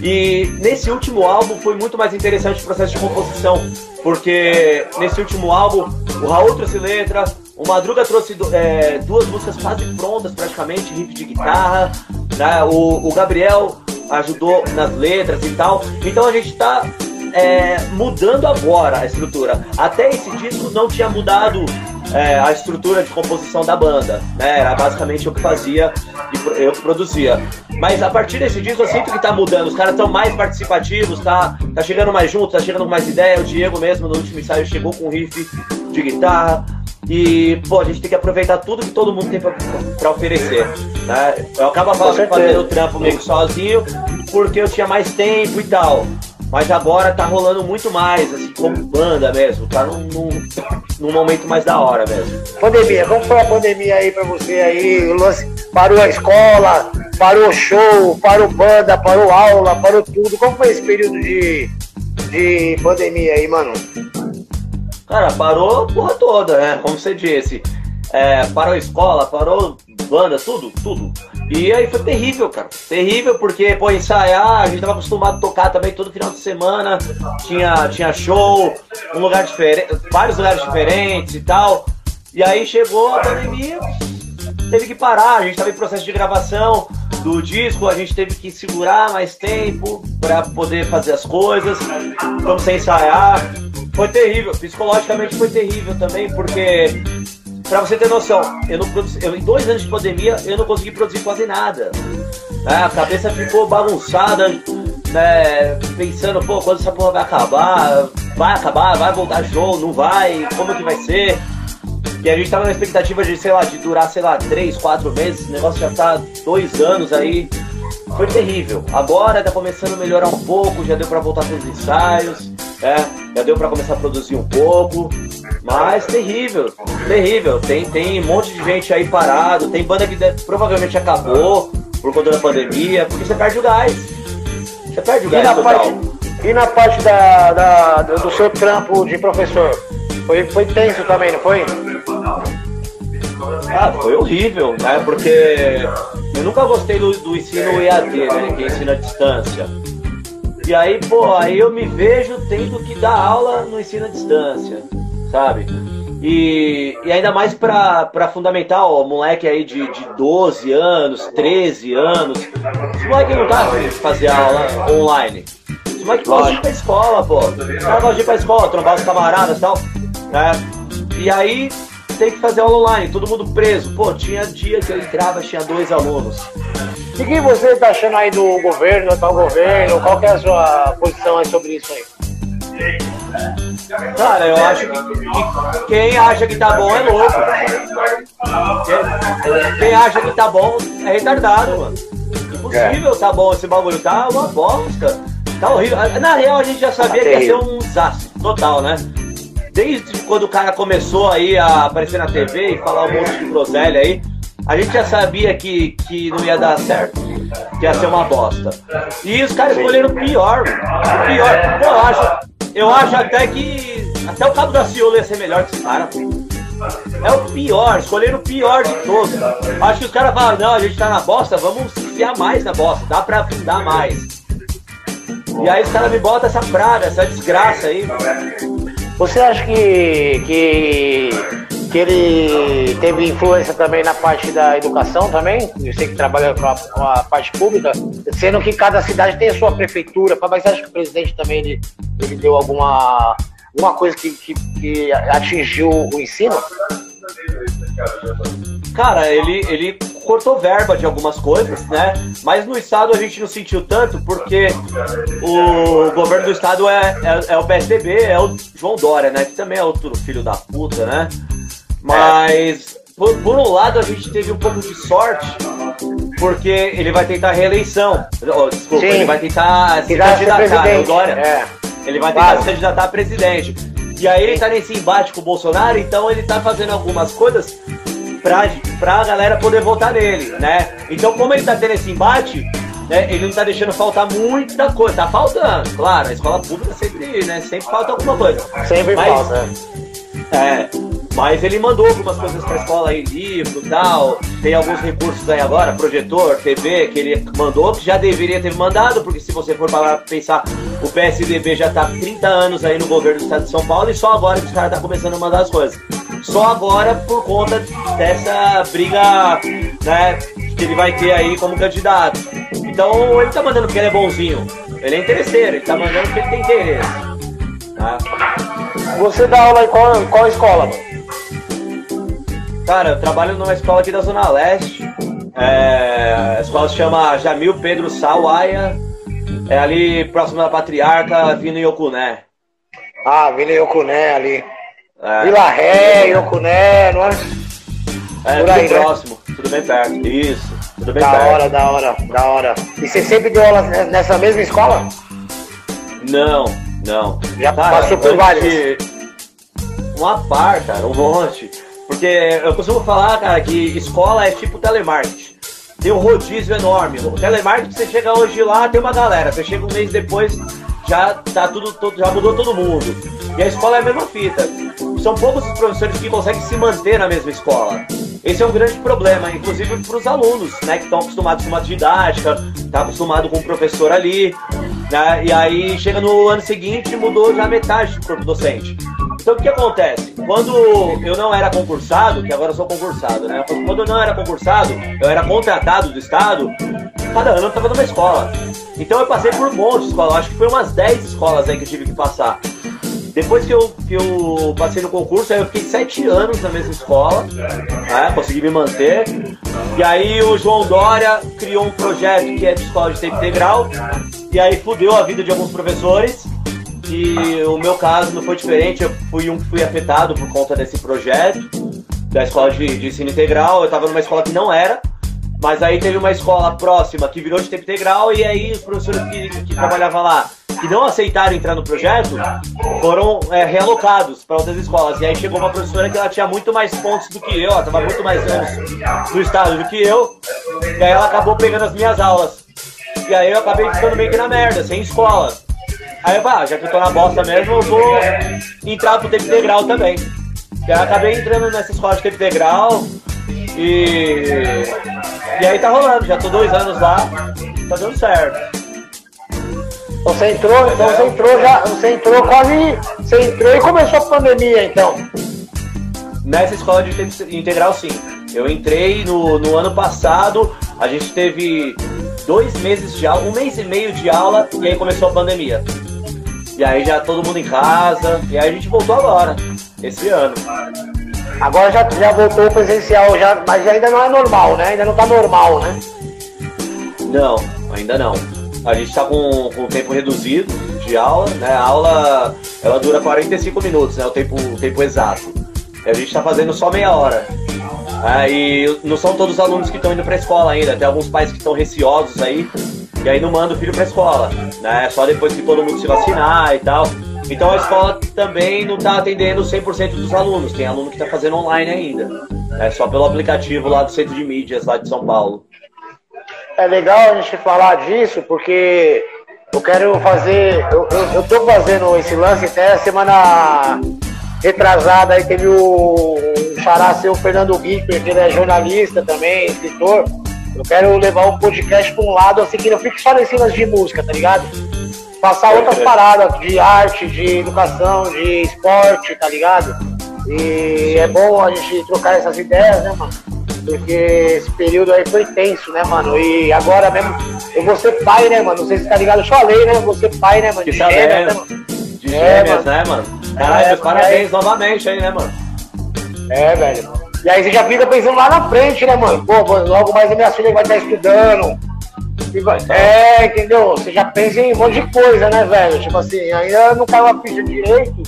E nesse último álbum foi muito mais interessante o processo de composição, porque nesse último álbum o Raul trouxe letra, o Madruga trouxe é, duas músicas quase prontas, praticamente, riff de guitarra, né? o, o Gabriel ajudou nas letras e tal. Então a gente está é, mudando agora a estrutura. Até esse disco não tinha mudado é, a estrutura de composição da banda, né? Era basicamente eu que fazia e eu que produzia. Mas a partir desse disco eu sinto que tá mudando, os caras estão mais participativos, tá, tá chegando mais juntos, tá chegando mais ideia. O Diego mesmo no último ensaio chegou com um riff de guitarra. E, pô, a gente tem que aproveitar tudo que todo mundo tem pra oferecer. Né? Eu acabo fazendo o trampo meio que sozinho, porque eu tinha mais tempo e tal. Mas agora tá rolando muito mais, assim, como banda mesmo. Tá num, num, num momento mais da hora mesmo. Pandemia, como foi a pandemia aí pra você aí? Parou a escola, parou o show, parou banda, parou aula, parou tudo. Como foi esse período de, de pandemia aí, mano? Cara, parou a porra toda, né? Como você disse. É, parou a escola, parou banda, tudo, tudo. E aí foi terrível, cara. Terrível porque, pô, ensaiar, a gente tava acostumado a tocar também todo final de semana. Tinha, tinha show, um lugar diferente, vários lugares diferentes e tal. E aí chegou a pandemia, teve que parar, a gente tava em processo de gravação do disco, a gente teve que segurar mais tempo para poder fazer as coisas. Vamos sem ensaiar. Foi terrível, psicologicamente foi terrível também, porque Pra você ter noção, eu não produzi, eu, em dois anos de pandemia eu não consegui produzir quase nada. É, a cabeça ficou bagunçada, né, pensando, pô, quando essa porra vai acabar? Vai acabar, vai voltar show, não vai, como que vai ser? E a gente tava na expectativa de, sei lá, de durar, sei lá, três, quatro meses, o negócio já tá dois anos aí. Foi terrível. Agora tá começando a melhorar um pouco, já deu pra voltar com os ensaios, é, já deu pra começar a produzir um pouco. Mas terrível, terrível. Tem, tem um monte de gente aí parado, tem banda que provavelmente acabou por conta da pandemia, porque você perde o gás. Você perde o gás e na total. Parte, e na parte da, da, do seu trampo de professor? Foi, foi tenso também, não foi? Ah, foi horrível, né? Porque eu nunca gostei do, do ensino EAD, né? Que é ensino à distância. E aí, pô, aí eu me vejo tendo que dar aula no ensino à distância sabe? E, e ainda mais pra, pra fundamental, ó, moleque aí de, de 12 anos, 13 anos. Esse moleque não tá de fazer aula online. Esse moleque gosta de ir pra escola, pô. O cara gosta de ir pra escola, trombar os camaradas e tal. Né? E aí tem que fazer aula online, todo mundo preso. Pô, tinha dia que eu entrava, tinha dois alunos. O que você tá achando aí do governo, do atual governo? Qual que é a sua posição aí sobre isso aí? Cara, eu acho que, que quem acha que tá bom é louco. Quem, quem acha que tá bom é retardado, mano. Impossível tá bom esse bagulho, tá uma bosta. Tá horrível. Na real, a gente já sabia que ia ser um desastre total, né? Desde quando o cara começou aí a aparecer na TV e falar um monte de groselha aí, a gente já sabia que, que não ia dar certo, que ia ser uma bosta. E os caras escolheram o pior, o pior. Pô, eu acho, eu acho até que. Até o Cabo da Ciolo ia ser melhor que esse cara. É o pior, escolheram o pior de todos. Acho que os caras falam, não, a gente tá na bosta, vamos enfiar mais na bosta, dá pra afundar mais. E aí os caras me botam essa praga, essa desgraça aí. Você acha que, que, que ele teve influência também na parte da educação também? Você que trabalha com a, com a parte pública, sendo que cada cidade tem a sua prefeitura, mas você acha que o presidente também ele, ele deu alguma, alguma coisa que, que, que atingiu o ensino? Cara, ele, ele cortou verba de algumas coisas, né? Mas no estado a gente não sentiu tanto porque o governo do estado é, é, é o PSDB, é o João Dória, né? Que também é outro filho da puta, né? Mas por, por, um lado a gente teve um pouco de sorte porque ele vai tentar reeleição. Oh, desculpa, Sim. ele vai tentar se candidatar, o Dória. É. Ele vai tentar claro. se candidatar a presidente. E aí ele tá nesse embate com o Bolsonaro, então ele tá fazendo algumas coisas pra, pra galera poder votar nele, né? Então, como ele tá tendo esse embate, né, ele não tá deixando faltar muita coisa. Tá faltando, claro, a escola pública sempre, né, sempre falta alguma coisa. Sempre Mas, falta. É, mas ele mandou algumas coisas pra escola aí, livro e tal. Tem alguns recursos aí agora, projetor, TV, que ele mandou, que já deveria ter mandado, porque se você for para pensar, o PSDB já tá há 30 anos aí no governo do estado de São Paulo e só agora que os caras tá começando a mandar as coisas. Só agora por conta dessa briga, né, que ele vai ter aí como candidato. Então ele tá mandando porque ele é bonzinho. Ele é interesseiro, ele tá mandando porque ele tem interesse. Tá? Você dá aula em qual, qual escola, mano? Cara, eu trabalho numa escola aqui da Zona Leste. É, a escola se chama Jamil Pedro Sawaia. É ali próximo da Patriarca, vindo em. Ah, vindo em ali. É. Vila Ré, Yocuné, não é? É, tudo aí, né? próximo, né? tudo bem perto. Isso, tudo bem da perto. Da hora, da hora, da hora. E você sempre deu aula nessa mesma escola? Não, não. Já cara, passou por vários? Uma par, cara, um monte. Porque eu costumo falar, cara, que escola é tipo telemarketing. Tem um rodízio enorme. O telemarketing, você chega hoje lá, tem uma galera. Você chega um mês depois, já tá tudo, todo, já mudou todo mundo. E a escola é a mesma fita. São poucos os professores que conseguem se manter na mesma escola. Esse é um grande problema, inclusive para os alunos, né, que estão acostumados com uma didática, tá acostumado com o professor ali, né, e aí chega no ano seguinte mudou já metade do corpo docente. Então o que acontece? Quando eu não era concursado, que agora eu sou concursado, né? Quando eu não era concursado, eu era contratado do Estado, cada ano eu estava numa escola. Então eu passei por um monte de escola, acho que foi umas 10 escolas aí que eu tive que passar. Depois que eu, que eu passei no concurso, aí eu fiquei sete anos na mesma escola, né, consegui me manter. E aí o João Dória criou um projeto que é de escola de tempo integral, e aí fudeu a vida de alguns professores. E o meu caso não foi diferente, eu fui um que fui afetado por conta desse projeto da escola de, de ensino integral. Eu estava numa escola que não era, mas aí teve uma escola próxima que virou de tempo integral, e aí os professores que, que trabalhavam lá que não aceitaram entrar no projeto foram é, realocados para outras escolas. E aí chegou uma professora que ela tinha muito mais pontos do que eu, ela estava muito mais anos no estado do que eu, e aí ela acabou pegando as minhas aulas. E aí eu acabei ficando meio que na merda, sem escola. Aí eu ah, já que eu tô na bosta mesmo, eu vou entrar pro tempo integral também. E aí eu acabei entrando nessa escola de tempo integral e. E aí tá rolando, já tô dois anos lá, tá dando certo. Você entrou, então você entrou já, você entrou quase, você entrou e começou a pandemia, então. Nessa escola de tempo integral, sim. Eu entrei no, no ano passado, a gente teve dois meses de aula, um mês e meio de aula, e aí começou a pandemia. E aí já todo mundo em casa, e aí a gente voltou agora, esse ano. Agora já, já voltou presencial, já, mas ainda não é normal, né? Ainda não tá normal, né? Não, ainda não. A gente está com, com tempo reduzido de aula, né? A aula ela dura 45 minutos, né? O tempo, o tempo exato. E a gente está fazendo só meia hora. É, e não são todos os alunos que estão indo para a escola ainda. Tem alguns pais que estão receosos aí e aí não mandam o filho para a escola, né? Só depois que todo mundo se vacinar e tal. Então a escola também não está atendendo 100% dos alunos. Tem aluno que está fazendo online ainda. É só pelo aplicativo lá do Centro de Mídias, lá de São Paulo é legal a gente falar disso, porque eu quero fazer. Eu, eu, fazendo esse lance até semana retrasada aí teve o xará seu Fernando Guiper, que ele é jornalista também, escritor. Eu quero levar o podcast pra um lado, assim, que não fique só nas cenas de música, tá ligado? Passar outras paradas de arte, de educação, de esporte, tá ligado? E é bom a gente trocar essas ideias, né, mano? Porque esse período aí foi tenso, né, mano? E agora mesmo, eu vou ser pai, né, mano? Não sei se tá ligado, eu falei, né? Eu vou ser pai, né, mano? De gêmeas, né, mano? De é, gêmeas, né, mano? Caralho, é, parabéns é. novamente aí, né, mano? É, velho. E aí você já fica pensando lá na frente, né, mano? Pô, logo mais a minha filha vai estar estudando. É, entendeu? Você já pensa em um monte de coisa, né, velho? Tipo assim, ainda não caiu a ficha direito,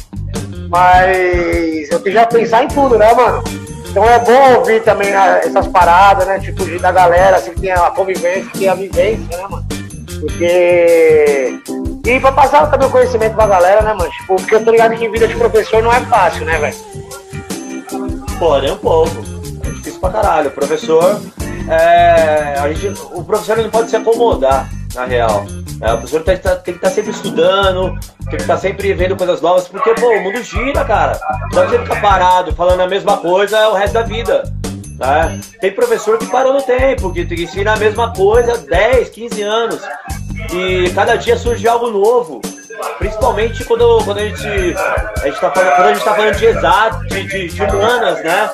mas eu tenho já pensar em tudo, né, mano? Então é bom ouvir também essas paradas, né? Tipo, da galera, assim, que tem a convivência, que tem a vivência, né, mano? Porque. E pra passar também o conhecimento pra galera, né, mano? Tipo, porque eu tô ligado que vida de professor não é fácil, né, velho? Nem um pouco. É difícil pra caralho. O professor. É, a gente, o professor não pode se acomodar, na real. É, o professor tem, que estar tá sempre estudando, tem que estar tá sempre vendo coisas novas, porque, pô, o mundo gira, cara. Não adianta ficar parado, falando a mesma coisa o resto da vida. Né? Tem professor que parou no tempo, que, que ensina a mesma coisa há 10, 15 anos. E cada dia surge algo novo. Principalmente quando, quando a gente, a gente tá falando, quando a gente tá falando de exato, de, de, de humanas, né?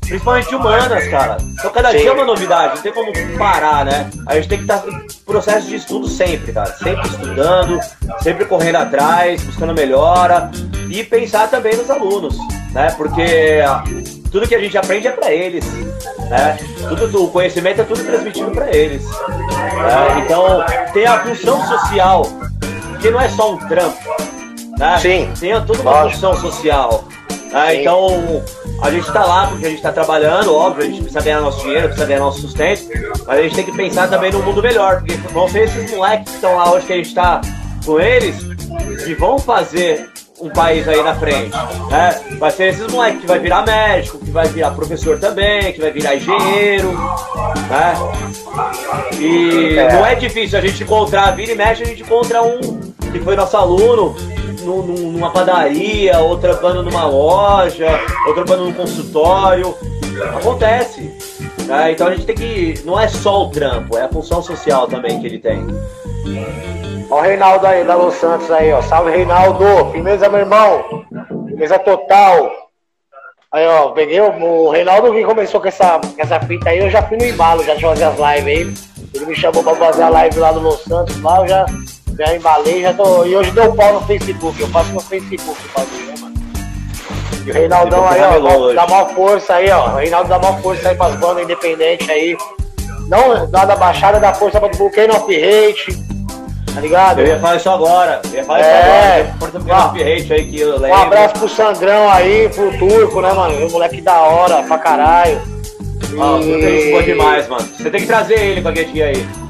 Principalmente de humanas, cara. Então cada Sim. dia é uma novidade, não tem como parar, né? A gente tem que estar tá em processo de estudo sempre, cara. Sempre estudando, sempre correndo atrás, buscando melhora. E pensar também nos alunos, né? Porque tudo que a gente aprende é para eles, né? Tudo o conhecimento é tudo transmitido para eles. Né? Então tem a função social, que não é só um trampo, né? Sim. Tem toda uma Lógico. função social. Né? Então a gente está lá porque a gente está trabalhando, óbvio, a gente precisa ganhar nosso dinheiro, precisa ganhar nosso sustento, mas a gente tem que pensar também no mundo melhor, porque vão ser esses moleques que estão lá hoje que a gente está com eles, que vão fazer um país aí na frente. Né? Vai ser esses moleques que vai virar médico, que vai virar professor também, que vai virar engenheiro. Né? E é. não é difícil a gente encontrar, vira e mexe, a gente encontra um que foi nosso aluno numa padaria, ou trampando numa loja, ou trampando num consultório. Acontece. Né? Então a gente tem que. Não é só o trampo, é a função social também que ele tem. Ó o Reinaldo aí, da Los Santos aí, ó. Salve, Reinaldo. Firmeza, meu irmão. Firmeza total. Aí, ó, peguei o, o Reinaldo que começou com essa, com essa fita aí, eu já fui no embalo, já fazer as lives aí. Ele me chamou pra fazer a live lá do Los Santos, lá eu já, já embalei, já tô. E hoje deu pau no Facebook, eu faço no Facebook o bagulho, né, mano? E o Reinaldão aí, ó, dá maior força aí, ó. O Reinaldo dá maior força aí pras bandas independentes aí. Não dá da baixada, dá força pra Vulcano Off Hate. Tá ligado? Eu ia falar isso agora. Eu ia falar é, isso agora. Porta aí que eu Um abraço pro Sangrão aí, pro Turco, né, mano? O moleque da hora pra caralho. Ó, e... o Turco é demais, mano. Você tem que trazer ele com a guetinha aí.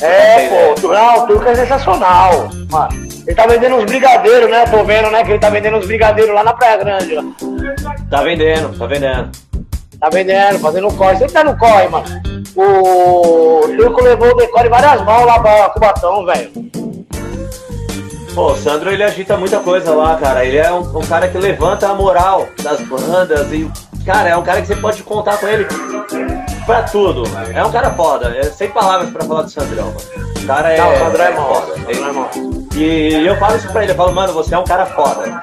É, pô, não, o Turco é sensacional, mano. Ele tá vendendo uns brigadeiros, né? Tô vendo, né? Que ele tá vendendo uns brigadeiros lá na Praia Grande, ó. Tá vendendo, tá vendendo. Tá vendendo, fazendo um corre. Sempre tá no corre, mano. O Turco levou o decore várias mãos lá pra Cubatão, velho. Pô, o Sandro ele agita muita coisa lá, cara. Ele é um, um, cara que levanta a moral das bandas e, cara, é um cara que você pode contar com ele pra tudo. É um cara foda. É sem palavras pra falar do Sandrão, mano. O cara é. Não, o Sandro é foda. Ele, é e eu falo isso pra ele, eu falo, mano, você é um cara foda.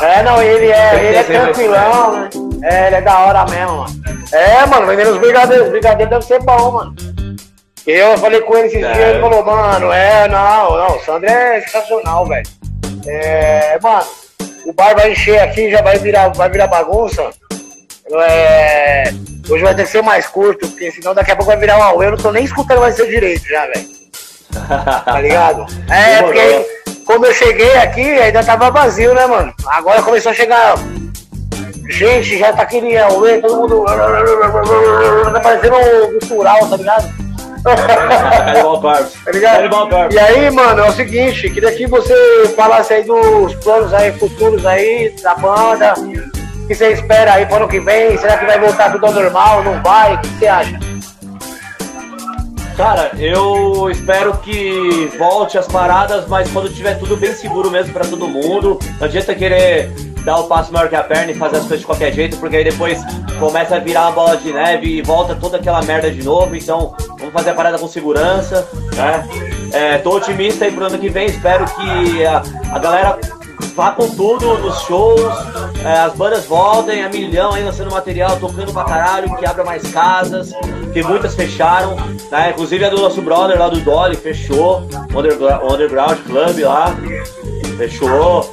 É, não, ele é, ele é tranquilão, né? É, ele é da hora mesmo, mano. É, mano, vendendo os brigadeiros. Os brigadeiros deve ser bom, mano. Eu falei com ele esses é. dias, ele falou, mano, é, não, não, o Sandro é sensacional, velho. É, mano, o bar vai encher aqui, já vai virar, vai virar bagunça. É, hoje vai ter que ser mais curto, porque senão daqui a pouco vai virar uma Eu não tô nem escutando mais seu direito já, velho. Tá ligado? É, porque quando eu cheguei aqui, ainda tava vazio, né, mano? Agora começou a chegar gente, já tá aquele Aue, todo mundo. Tá parecendo um gutural, tá ligado? tá ligado? E aí, mano, é o seguinte, queria que você falasse aí dos planos aí futuros aí da banda. Que você espera aí para o ano que vem? Será que vai voltar tudo ao normal? Não vai? O que você acha? Cara, eu espero que volte as paradas, mas quando tiver tudo bem seguro mesmo para todo mundo. Não adianta querer dar o passo maior que a perna e fazer as coisas de qualquer jeito, porque aí depois começa a virar uma bola de neve e volta toda aquela merda de novo. Então, vamos fazer a parada com segurança, né? É, tô otimista aí pro ano que vem, espero que a, a galera vá com tudo nos shows, é, as bandas voltem a milhão aí lançando material, tocando pra caralho, que abra mais casas, que muitas fecharam, né? Inclusive a do nosso brother lá do Dolly fechou, o Underground, Underground Club lá, fechou,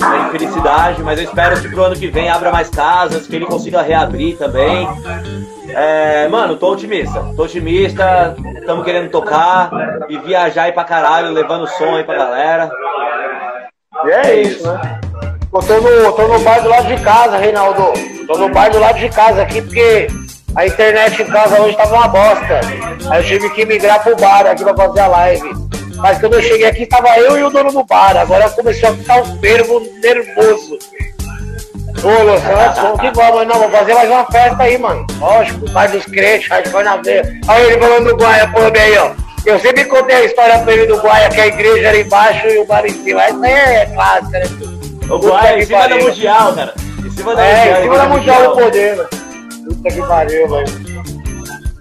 uma infelicidade, mas eu espero que pro ano que vem abra mais casas, que ele consiga reabrir também. É, mano, tô otimista, tô otimista, estamos querendo tocar e viajar aí pra caralho, levando som aí pra galera. E é, isso, né? Eu tô no, tô no bar do lado de casa, Reinaldo. Tô no bar do lado de casa aqui porque a internet em casa hoje tava uma bosta. Aí eu tive que migrar pro bar aqui pra fazer a live. Mas quando eu cheguei aqui, tava eu e o dono do bar. Agora começou a ficar um fervo nervoso. Ô, Santos, vamos que vamos, não, vamos fazer mais uma festa aí, mano. Lógico, bar dos crentes, rádio foi na veia. Olha ele falando do Guaia, pô, aí, ó. Eu sempre contei a história pra ele do Guaia, que a igreja era embaixo e o bar em cima. Essa é clássica, né? O Guaia em cima da Mundial, cara. Em cima da é, Mundial. em cima da Mundial do Poder, mano. Puta que pariu, velho.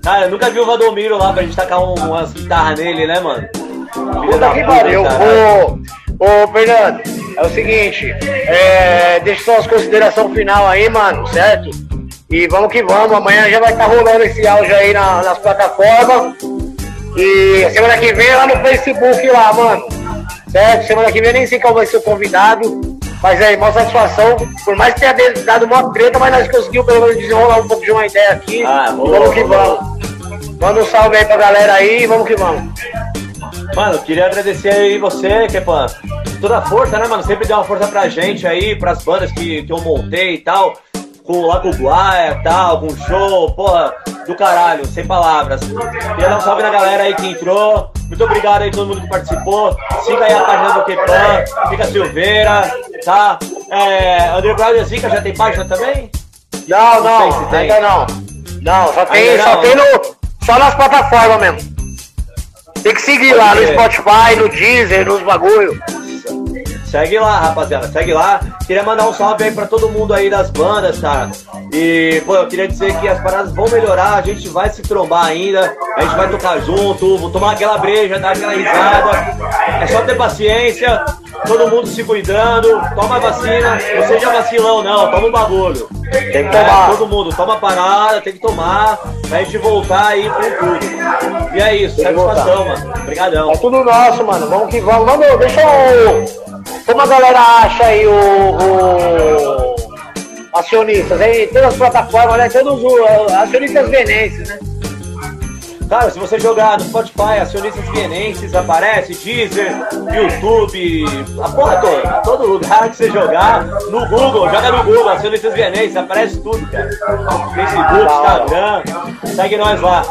Cara, eu nunca vi o Valdomiro lá pra gente tacar um, umas guitarras nele, né, mano? Puta que pariu. Ô, ô, Fernando, é o seguinte, é, deixa só as considerações final aí, mano, certo? E vamos que vamos, amanhã já vai estar tá rolando esse áudio aí na, nas plataformas. E semana que vem lá no Facebook lá, mano. Certo? Semana que vem nem sei qual vai ser o convidado. Mas aí, maior satisfação. Por mais que tenha dado uma treta, mas nós conseguimos pelo menos desenrolar um pouco de uma ideia aqui. Ah, vamos que vamos. Manda um salve aí pra galera aí vamos que vamos. Mano, queria agradecer aí você, Kepan. Toda a força, né, mano? Sempre deu uma força pra gente aí, pras bandas que, que eu montei e tal. Com, lá com o Guaia e tal, com o show, porra do caralho, sem palavras. Queria dar um salve na galera aí que entrou. Muito obrigado aí todo mundo que participou. Siga aí a página do Kepan, Fica Silveira, tá? É, Underground Zica já tem página também? Não, não, não se ainda não. Não, só tem, só tem no. Só nas plataformas mesmo. Tem que seguir Pode lá no Spotify, no Deezer, nos bagulho. Segue lá, rapaziada, segue lá. Queria mandar um salve aí pra todo mundo aí das bandas, cara. E, pô, eu queria dizer que as paradas vão melhorar, a gente vai se trombar ainda, a gente vai tocar junto, vou tomar aquela breja, dar aquela risada. É só ter paciência, todo mundo se cuidando, toma a vacina, não seja vacilão não, toma o um bagulho. Tem que tomar. É, todo mundo, toma parada, tem que tomar, pra gente voltar aí com tudo. E é isso, satisfação, mano. Obrigadão. É tudo nosso, mano. Vamos que vamos. Vamos, deixa eu como a galera acha aí o, o acionistas? Aí todas as plataformas, né? Todos os acionistas venenses, né? Cara, se você jogar no Spotify, acionistas vienenses, aparece, Deezer, YouTube, a porra toda, todo lugar que você jogar, no Google, joga no Google, acionistas vienenses, aparece tudo, cara. Facebook, Instagram, segue nós lá.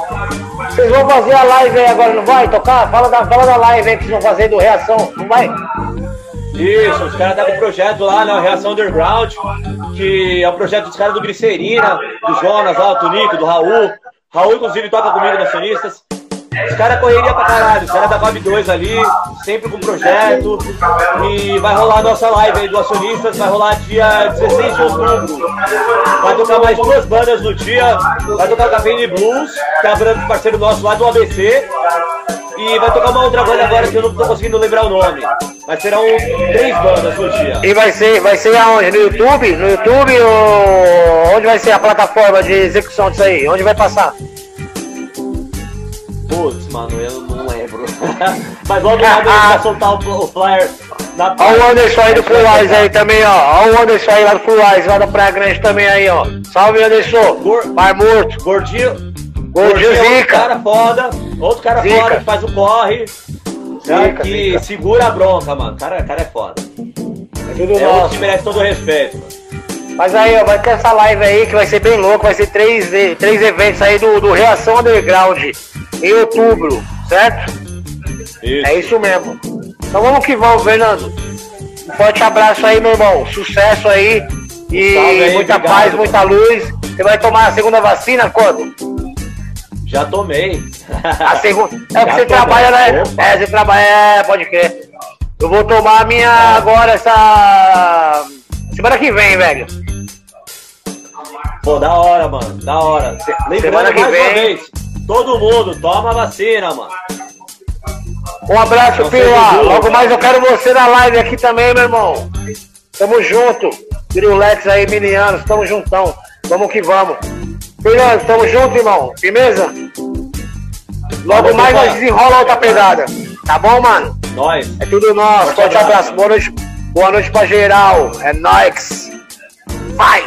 Vocês vão fazer a live aí agora, não vai tocar? Fala da, fala da live aí que vocês vão fazer do Reação, não vai? Isso, os caras tá com um projeto lá na Reação Underground, que é o um projeto dos caras do Gricerina, do Jonas lá, do Tunico, do Raul. Raul, inclusive, toca comigo nas sonistas. Os caras correria pra caralho, os caras da Fab 2 ali, sempre com projeto. E vai rolar a nossa live aí do Acionistas, vai rolar dia 16 de outubro. Vai tocar mais duas bandas no dia. Vai tocar Café Blues, que é a banda parceiro nosso lá do ABC. E vai tocar uma outra banda agora que eu não tô conseguindo lembrar o nome. Mas serão três bandas no dia. E vai ser, vai ser aonde? No YouTube? No YouTube ou onde vai ser a plataforma de execução disso aí? Onde vai passar? Putz, mano, eu não lembro. Mas logo logo ele vai soltar o, flyer na Olha o Anderson aí do Full Eyes aí também, ó. Olha o Anderson aí lá do Full Eyes, lá da Praia Grande também aí, ó. Salve, Anderson. Gor... Mar morto. Gordinho. Gordinho é Zica. Cara foda. Outro cara Zica. foda que faz o corre. Zica, que Zica. segura a bronca, mano. Cara, cara é foda. É tudo é outro que merece todo o respeito, mano. Mas aí, ó, vai ter essa live aí que vai ser bem louco, vai ser três, três eventos aí do, do Reação Underground em outubro, certo? Isso. É isso mesmo. Então vamos que vamos, Fernando. Um forte abraço aí, meu irmão. Sucesso aí. E aí, muita obrigado, paz, muita luz. Você vai tomar a segunda vacina quando? Já tomei. A segunda. É porque você trabalha, né? Opa. É, você trabalha. É, pode crer. Eu vou tomar a minha agora, essa. Semana que vem, velho. Pô, da hora, mano. Da hora. Lembrando Semana que mais vem. uma vez. Todo mundo, toma a vacina, mano. Um abraço, Não Pila. Logo mais eu quero você na live aqui também, meu irmão. Tamo junto. Pirulex aí, minianos, tamo juntão. Vamos que vamos. Pila, tamo junto, irmão. Firmeza? Logo Valeu, mais nós desenrola outra pegada. Tá bom, mano? Nós. É tudo nosso. Forte Forte abraço. abraço. Boa noite. Boa noite pra geral. É nóis. Vai!